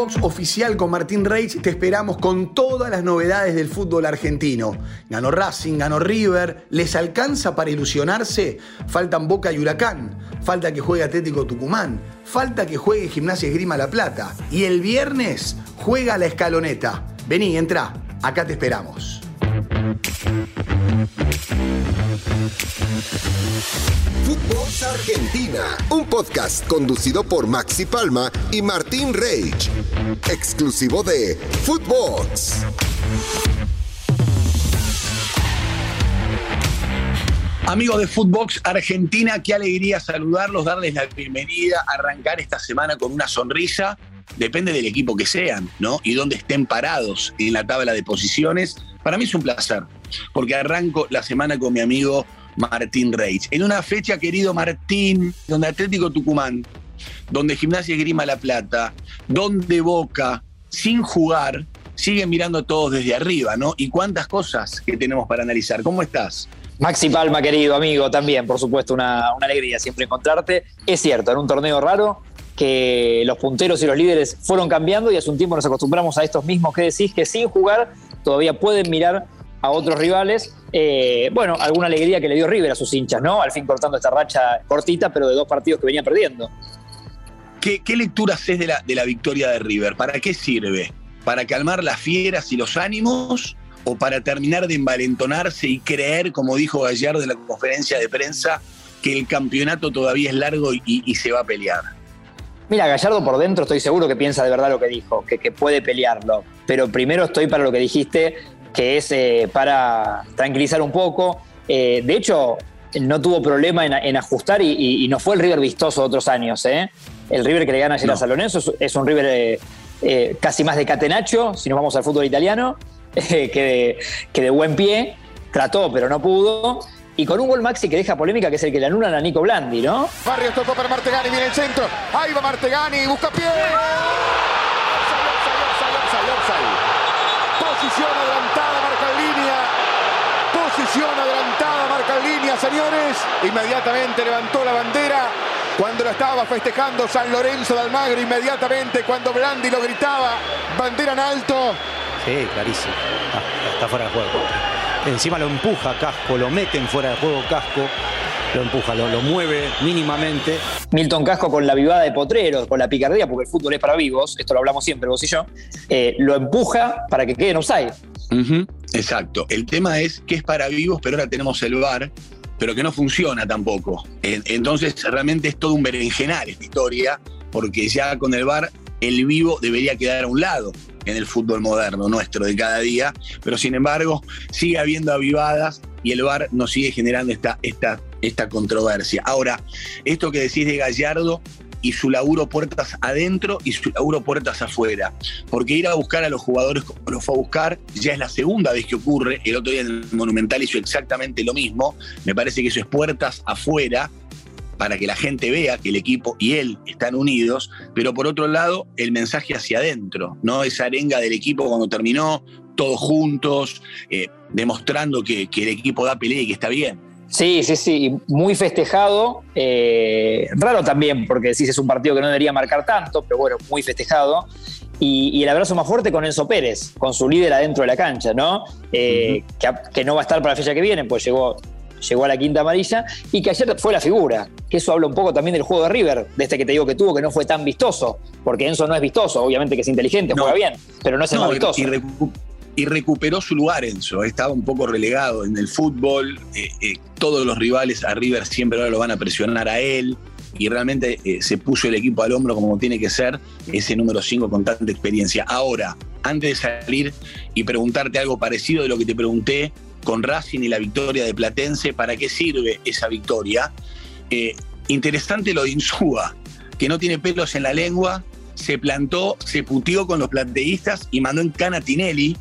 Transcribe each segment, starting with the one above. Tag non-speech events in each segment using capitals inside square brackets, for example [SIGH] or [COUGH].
Oficial con Martín Reich te esperamos con todas las novedades del fútbol argentino. Ganó Racing, ganó River, ¿les alcanza para ilusionarse? Faltan Boca y Huracán, falta que juegue Atlético Tucumán, falta que juegue Gimnasia Esgrima La Plata y el viernes juega la escaloneta. Vení, entra, acá te esperamos. Footbox Argentina, podcast conducido por Maxi Palma y Martín Reich, exclusivo de Footbox. Amigos de Footbox Argentina, qué alegría saludarlos, darles la bienvenida, arrancar esta semana con una sonrisa. Depende del equipo que sean, ¿no? Y dónde estén parados en la tabla de posiciones. Para mí es un placer, porque arranco la semana con mi amigo Martín Reich. En una fecha, querido Martín, donde Atlético Tucumán, donde Gimnasia Grima La Plata, donde Boca, sin jugar, siguen mirando todos desde arriba, ¿no? Y cuántas cosas que tenemos para analizar. ¿Cómo estás? Maxi Palma, querido amigo, también, por supuesto, una, una alegría siempre encontrarte. Es cierto, en un torneo raro, que los punteros y los líderes fueron cambiando y hace un tiempo nos acostumbramos a estos mismos que decís que sin jugar todavía pueden mirar a otros rivales. Eh, bueno, alguna alegría que le dio River a sus hinchas, ¿no? Al fin cortando esta racha cortita, pero de dos partidos que venía perdiendo. ¿Qué, lectura haces de la, de la victoria de River? ¿Para qué sirve? ¿Para calmar las fieras y los ánimos? ¿O para terminar de envalentonarse y creer, como dijo Gallardo en la conferencia de prensa, que el campeonato todavía es largo y, se va a pelear? Mira, Gallardo por dentro estoy seguro que piensa de verdad lo que dijo, que, que puede pelearlo. Pero primero estoy para lo que dijiste, que es eh, para tranquilizar un poco. Eh, de hecho, no tuvo problema en, ajustar y, no fue el River vistoso de otros años. ¿eh? El River que le gana ayer a San es, un River casi más de catenacho, si nos vamos al fútbol italiano, [LAUGHS] que, de, buen pie. Trató, pero no pudo. Y con un gol Maxi que deja polémica, que es el que le anulan a Nico Blandi, ¿no? Barrios tocó para Martegani, viene el centro. Ahí va Martegani, busca pie. Posición adelantada, marca línea. Posición adelantada, marca línea, señores. Inmediatamente levantó la bandera. Cuando lo estaba festejando San Lorenzo de Almagro, inmediatamente cuando Blandi lo gritaba, bandera en alto. Sí, clarísimo. Ah, está fuera de juego. Encima lo empuja Casco, lo meten fuera de juego Casco lo empuja, lo, mueve mínimamente. Milton Casco con la vivada de Potrero, con la picardía, porque el fútbol es para vivos, esto lo hablamos siempre vos y yo, eh, lo empuja para que quede en offside. Exacto. El tema es que es para vivos, pero ahora tenemos el VAR, pero que no funciona tampoco. Entonces, realmente es todo un berenjenal esta historia, porque ya con el VAR el vivo debería quedar a un lado en el fútbol moderno nuestro de cada día, pero sin embargo sigue habiendo avivadas y el VAR nos sigue generando esta, esta, esta controversia. Ahora, esto que decís de Gallardo y su laburo puertas adentro y su laburo puertas afuera. Porque ir a buscar a los jugadores como los fue a buscar ya es la segunda vez que ocurre. El otro día en el Monumental hizo exactamente lo mismo. Me parece que eso es puertas afuera para que la gente vea que el equipo y él están unidos, pero por otro lado, el mensaje hacia adentro, ¿no? Esa arenga del equipo cuando terminó, todos juntos, eh, demostrando que, el equipo da pelea y que está bien. Sí, sí, sí, muy festejado, eh, raro también, porque decís es un partido que no debería marcar tanto, pero bueno, muy festejado. Y, el abrazo más fuerte con Enzo Pérez, con su líder adentro de la cancha, ¿no? Eh, que, que, no va a estar para la fecha que viene, pues llegó llegó a la quinta amarilla y que ayer fue la figura. Que eso habla un poco también del juego de River, de este que te digo que tuvo, que no fue tan vistoso, porque Enzo no es vistoso, obviamente que es inteligente, juega bien, pero no es el más vistoso. Y, recuperó su lugar Enzo, estaba un poco relegado en el fútbol, eh, eh, todos los rivales a River siempre ahora lo van a presionar a él, y realmente eh, se puso el equipo al hombro como tiene que ser ese número 5 con tanta experiencia. Ahora, antes de salir y preguntarte algo parecido de lo que te pregunté con Racing y la victoria de Platense, ¿para qué sirve esa victoria? Interesante lo de Insúa, que no tiene pelos en la lengua, se plantó, se putió con los planteístas y mandó en cana Tinelli,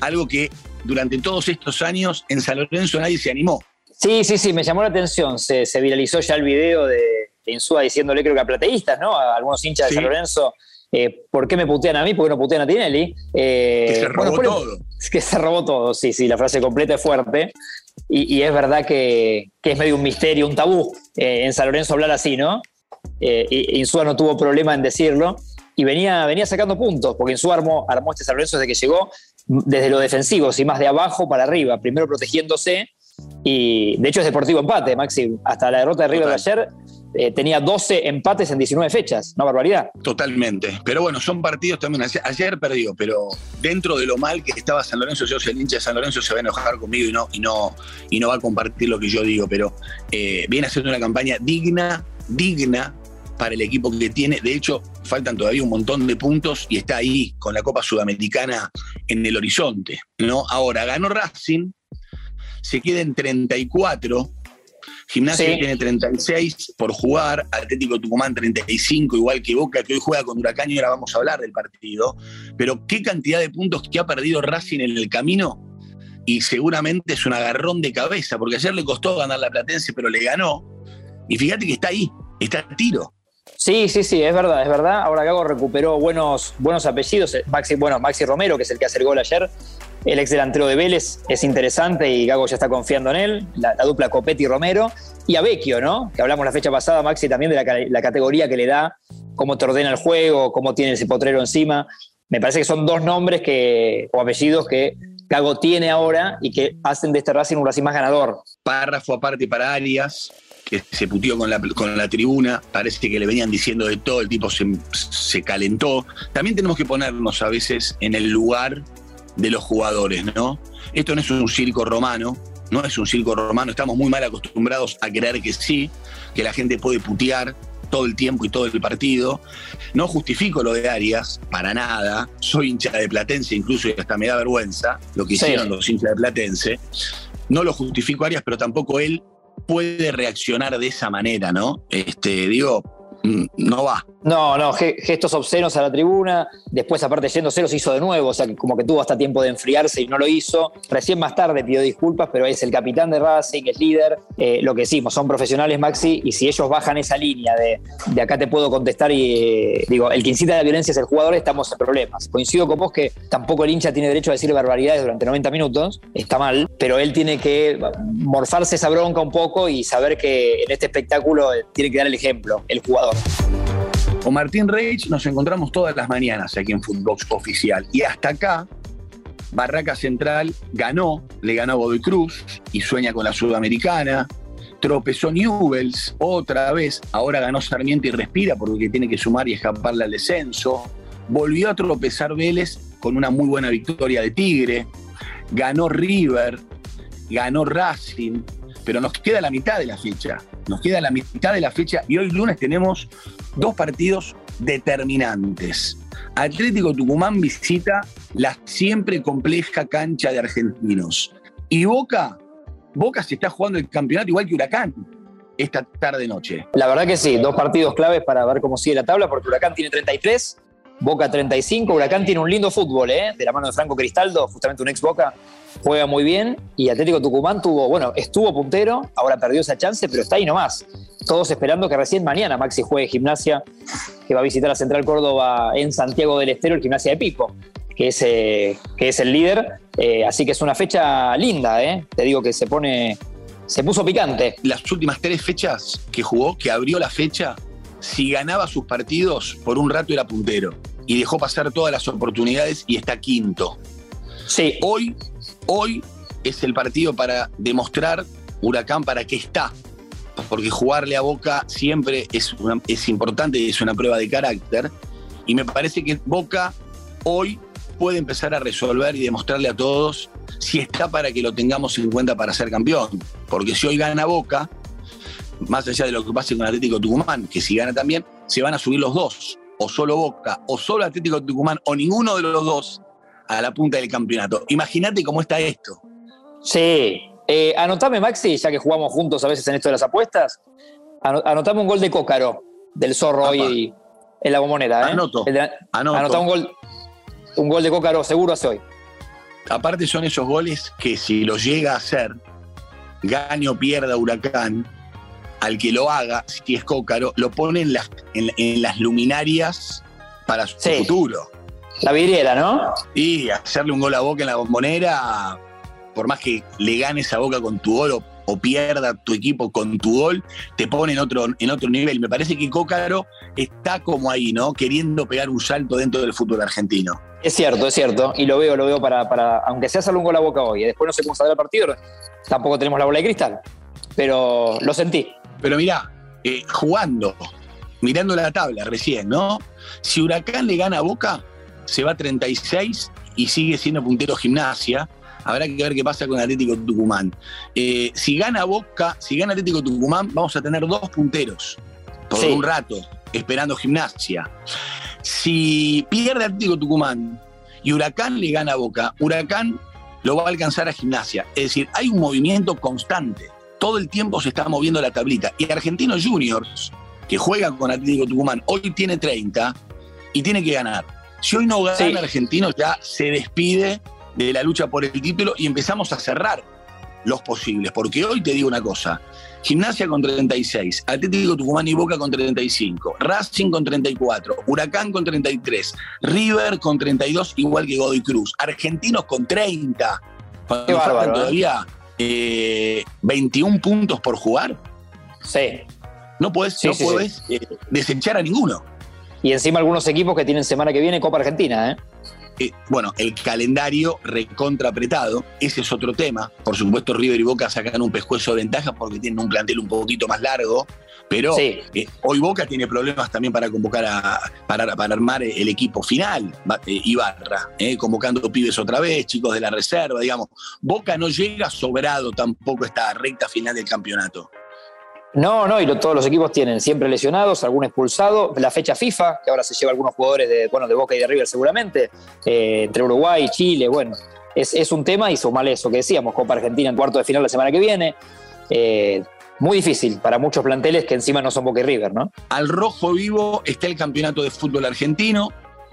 algo que durante todos estos años en San Lorenzo nadie se animó. Sí, sí, sí, me llamó la atención. Se, viralizó ya el video de, Insúa diciéndole, creo que a plateístas, ¿no? A algunos hinchas de San Lorenzo eh, ¿Por qué me putean a mí? ¿Por qué no putean a Tinelli? Eh, que se robó todo. [LAUGHS] Que se robó todo, sí, sí, la frase completa es fuerte. Y, es verdad que, es medio un misterio, un tabú eh, en San Lorenzo hablar así, ¿no? Insúa no tuvo problema en decirlo. y venía, venía sacando puntos, porque en su armo armó este San Lorenzo desde que llegó, desde lo defensivo, y más de abajo para arriba, primero protegiéndose, y de hecho es deportivo empate, Maxi. Hasta la derrota de River de ayer eh, tenía 12 empates en 19 fechas, una barbaridad. Totalmente. Pero bueno, son partidos también. Ayer, perdió, pero dentro de lo mal que estaba San Lorenzo, yo soy el hincha de San Lorenzo, se va a enojar conmigo y no, y no, y no va a compartir lo que yo digo, pero eh, viene haciendo una campaña digna, digna para el equipo que tiene. De hecho, faltan todavía un montón de puntos y está ahí con la Copa Sudamericana en el horizonte. ¿no? Ahora, ganó Racing, se queda en 34. Gimnasia tiene 36 por jugar, Atlético Tucumán 35, igual que Boca, que hoy juega con Huracán y ahora vamos a hablar del partido. Pero qué cantidad de puntos que ha perdido Racing en el camino y seguramente es un agarrón de cabeza, porque ayer le costó ganar la Platense, pero le ganó. Y fíjate que está ahí, está a tiro. Sí, sí, sí, es verdad, es verdad. Ahora Gago recuperó buenos, buenos apellidos. Maxi, bueno, Maxi Romero, que es el que hace el gol ayer, el ex delantero de Vélez es interesante y Gago ya está confiando en él. La, dupla Copetti-Romero. Y a Vecchio, ¿no? Que hablamos la fecha pasada, Maxi, también de la, categoría que le da, cómo te ordena el juego, cómo tiene ese potrero encima. Me parece que son dos nombres que, o apellidos que Gago tiene ahora y que hacen de este Racing un Racing más ganador. Párrafo aparte para Arias, que se putió con la, con la tribuna, parece que le venían diciendo de todo, el tipo se, se calentó. También tenemos que ponernos a veces en el lugar de los jugadores, ¿no? Esto no es un circo romano, no es un circo romano, estamos muy mal acostumbrados a creer que sí, que la gente puede putear todo el tiempo y todo el partido. No justifico lo de Arias, para nada. Soy hincha de Platense, incluso y hasta me da vergüenza lo que hicieron los hinchas de Platense. No lo justifico Arias, pero tampoco él puede reaccionar de esa manera, ¿no? Este, digo, mm, no va. No, no, gestos obscenos a la tribuna. Después, aparte, yendo cero, se hizo de nuevo. O sea, como que tuvo hasta tiempo de enfriarse y no lo hizo. Recién más tarde pidió disculpas, pero es el capitán de Racing, es líder. Eh, lo que decimos, son profesionales, Maxi, y si ellos bajan esa línea de, de acá te puedo contestar y eh, digo, el que incita la violencia es el jugador, estamos en problemas. Coincido con vos que tampoco el hincha tiene derecho a decir barbaridades durante 90 minutos, está mal, pero él tiene que morfarse esa bronca un poco y saber que en este espectáculo tiene que dar el ejemplo, el jugador. Con Martín Reich nos encontramos todas las mañanas aquí en Footbox Oficial. Y hasta acá, Barraca Central ganó, le ganó a Godoy Cruz y sueña con la Sudamericana. Tropezó Newells otra vez, ahora ganó Sarmiento y respira porque tiene que sumar y escaparle al descenso. Volvió a tropezar Vélez con una muy buena victoria de Tigre. Ganó River, ganó Racing, pero nos queda la mitad de la fecha. Nos queda la mitad de la fecha y hoy lunes tenemos dos partidos determinantes. Atlético Tucumán visita la siempre compleja cancha de argentinos. Y Boca, Boca se está jugando el campeonato igual que Huracán esta tarde noche. La verdad que sí, dos partidos claves para ver cómo sigue la tabla, porque Huracán tiene 33, Boca 35, Huracán tiene un lindo fútbol, ¿eh? de la mano de Franco Cristaldo, justamente un ex Boca, juega muy bien, y Atlético Tucumán tuvo, bueno, estuvo puntero, ahora perdió esa chance, pero está ahí nomás todos esperando que recién mañana Maxi juegue gimnasia, que va a visitar a Central Córdoba en Santiago del Estero, el gimnasia de Pipo, que es, eh, que es el líder. Eh, así que es una fecha linda, ¿eh? te digo que se pone, se puso picante. Las últimas tres fechas que jugó, que abrió la fecha, si ganaba sus partidos, por un rato era puntero. Y dejó pasar todas las oportunidades y está quinto. Sí. Hoy, hoy es el partido para demostrar Huracán para qué está porque jugarle a Boca siempre es, es importante y es una prueba de carácter. Y me parece que Boca hoy puede empezar a resolver y demostrarle a todos si está para que lo tengamos en cuenta para ser campeón. Porque si hoy gana Boca, más allá de lo que pase con Atlético Tucumán, que si gana también, se van a subir los dos, o solo Boca, o solo Atlético Tucumán, o ninguno de los dos a la punta del campeonato. Imagínate cómo está esto. Sí, eh, anotame, Maxi, ya que jugamos juntos a veces en esto de las apuestas. Anotame un gol de Cócaro, del Zorro hoy en la bombonera. ¿eh? Anoto. Anotame un gol, un gol de Cócaro seguro hace hoy. Aparte son esos goles que si lo llega a hacer, gane o pierda Huracán, al que lo haga, si es Cócaro, lo pone en las, en, las luminarias para su futuro. La vidriera, ¿no? Y hacerle un gol a boca en la bombonera por más que le ganes a Boca con tu oro, o pierda tu equipo con tu gol, te pone en otro, en otro nivel. Me parece que Cócaro está como ahí, ¿no? Queriendo pegar un salto dentro del fútbol argentino. Es cierto, es cierto. Y lo veo, lo veo para, para aunque sea hacerle un gol a boca hoy, y después no sé cómo saldrá el partido, tampoco tenemos la bola de cristal. Pero lo sentí. Pero mirá, eh, jugando, mirando la tabla recién, ¿no? Si Huracán le gana a Boca, se va a 36 y sigue siendo puntero gimnasia. Habrá que ver qué pasa con Atlético Tucumán. Eh, si gana Boca, si gana Atlético Tucumán, vamos a tener dos punteros por Sí. un rato, esperando gimnasia. Si pierde Atlético Tucumán y Huracán le gana a Boca, Huracán lo va a alcanzar a gimnasia. Es decir, hay un movimiento constante. Todo el tiempo se está moviendo la tablita. Y Argentinos Juniors, que juega con Atlético Tucumán, hoy tiene 30 y tiene que ganar. Si hoy no gana Sí. Argentinos, ya se despide de la lucha por el título y empezamos a cerrar los posibles. Porque hoy te digo una cosa: Gimnasia con 36, Atlético Tucumán y Boca con 35, Racing con 34, Huracán con 33, River con 32, igual que Godoy Cruz, Argentinos con 30. Cuando Qué faltan ¿eh? todavía eh, 21 puntos por jugar, Sí. no puedes, Sí, no sí, podés, eh, desechar a ninguno. Y encima algunos equipos que tienen semana que viene Copa Argentina, ¿eh? Eh, bueno, el calendario recontra apretado, ese es otro tema. Por supuesto, River y Boca sacan un pescuezo de ventaja porque tienen un plantel un poquito más largo, pero Sí. eh, hoy Boca tiene problemas también para convocar a, para, para armar el equipo final, eh, Ibarra, eh, convocando pibes otra vez, chicos de la reserva, digamos. Boca no llega sobrado tampoco esta recta final del campeonato. No, no, y todos los equipos tienen siempre lesionados, algún expulsado. La fecha FIFA, que ahora se lleva algunos jugadores de, bueno, de Boca y de River seguramente, eh, entre Uruguay y Chile, bueno, es, es un tema y sumale eso que decíamos, Copa Argentina en cuarto de final la semana que viene. Eh, muy difícil para muchos planteles que encima no son Boca y River, ¿no? Al rojo vivo está el campeonato de fútbol argentino.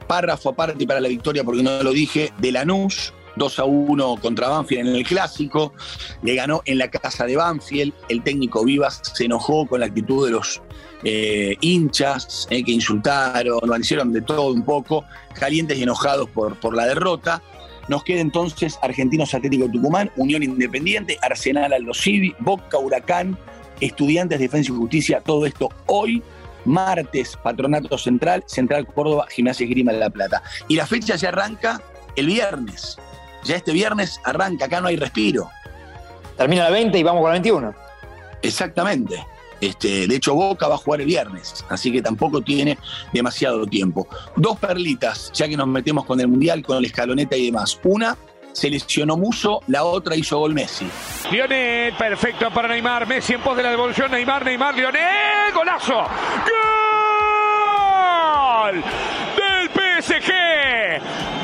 Párrafo aparte para la victoria, porque no lo dije, de Lanús. 2 a 1 contra Banfield en el clásico. Le ganó en la casa de Banfield. El técnico Vivas se enojó con la actitud de los eh, hinchas eh, que insultaron, lo hicieron de todo un poco, calientes y enojados por, por la derrota. Nos queda entonces Argentinos Atlético Tucumán, Unión Independiente, Arsenal Aldo Civi, Boca Huracán, Estudiantes Defensa y Justicia, todo esto hoy, martes, Patronato Central, Central Córdoba, Gimnasia Grima de la Plata. Y la fecha se arranca el viernes. Ya este viernes arranca, acá no hay respiro. Termina la 20 y vamos con la 21. Exactamente. Este, de hecho, Boca va a jugar el viernes, así que tampoco tiene demasiado tiempo. Dos perlitas, ya que nos metemos con el Mundial, con la escaloneta y demás. Una, se lesionó Muso, la otra hizo gol Messi. Lionel, perfecto para Neymar. Messi en pos de la devolución. Neymar, Neymar, Lionel. Golazo. Gol del PSG.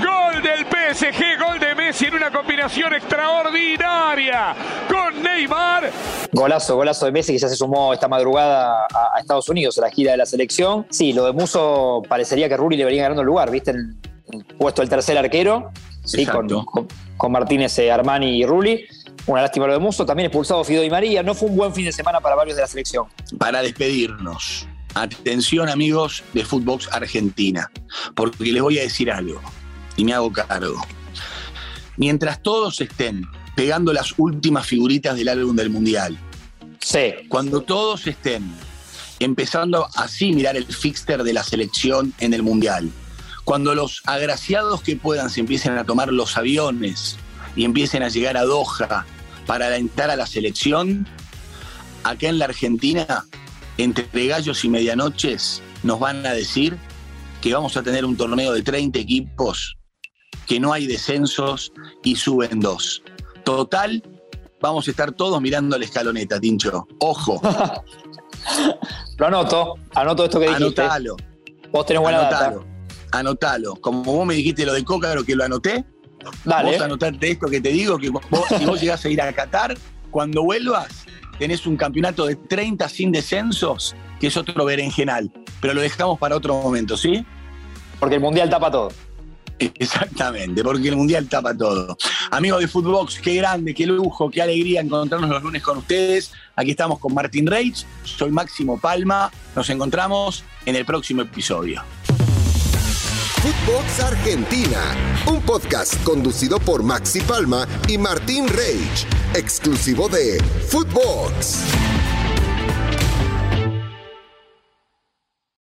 Gol del PSG. Gol de Messi en una combinación extraordinaria con Neymar. Golazo, golazo de Messi que ya se sumó esta madrugada a, a Estados Unidos a la gira de la selección. Sí, lo de Muso parecería que Rulli le venía ganando el lugar, ¿viste? En el puesto del tercer arquero, sí, con- con Martínez, eh, Armani y Rulli. Una lástima lo de Muso, también expulsado Fido y María. No fue un buen fin de semana para varios de la selección. Para despedirnos, atención amigos de Footbox Argentina, porque les voy a decir algo y me hago cargo. Mientras todos estén pegando las últimas figuritas del álbum del Mundial, Sí, cuando todos estén empezando así mirar el fixter de la selección en el Mundial, cuando los agraciados que puedan se empiecen a tomar los aviones y empiecen a llegar a Doha para alentar a la selección, acá en la Argentina, entre gallos y medianoches, nos van a decir que vamos a tener un torneo de 30 equipos, que no hay descensos y suben dos. Total, vamos a estar todos mirando la escaloneta, Tincho. Ojo, [LAUGHS] lo anoto, anoto esto que dijiste. anotalo, Vos tenés buena anotalo, data. anotalo. Como vos me dijiste lo de Cócaro, que lo anoté, Dale. vos anotate esto que te digo, que vos, si vos llegás a ir a Qatar, cuando vuelvas, tenés un campeonato de 30 sin descensos, que es otro berenjenal. Pero lo dejamos para otro momento, ¿sí? Porque el Mundial tapa todo. Exactamente, porque el Mundial tapa todo. Amigos de Footbox, qué grande, qué lujo, qué alegría encontrarnos los lunes con ustedes. Aquí estamos con Martín Reich, soy Máximo Palma. Nos encontramos en el próximo episodio. Footbox Argentina, un podcast conducido por Maxi Palma y Martín Rage, exclusivo de Footbox.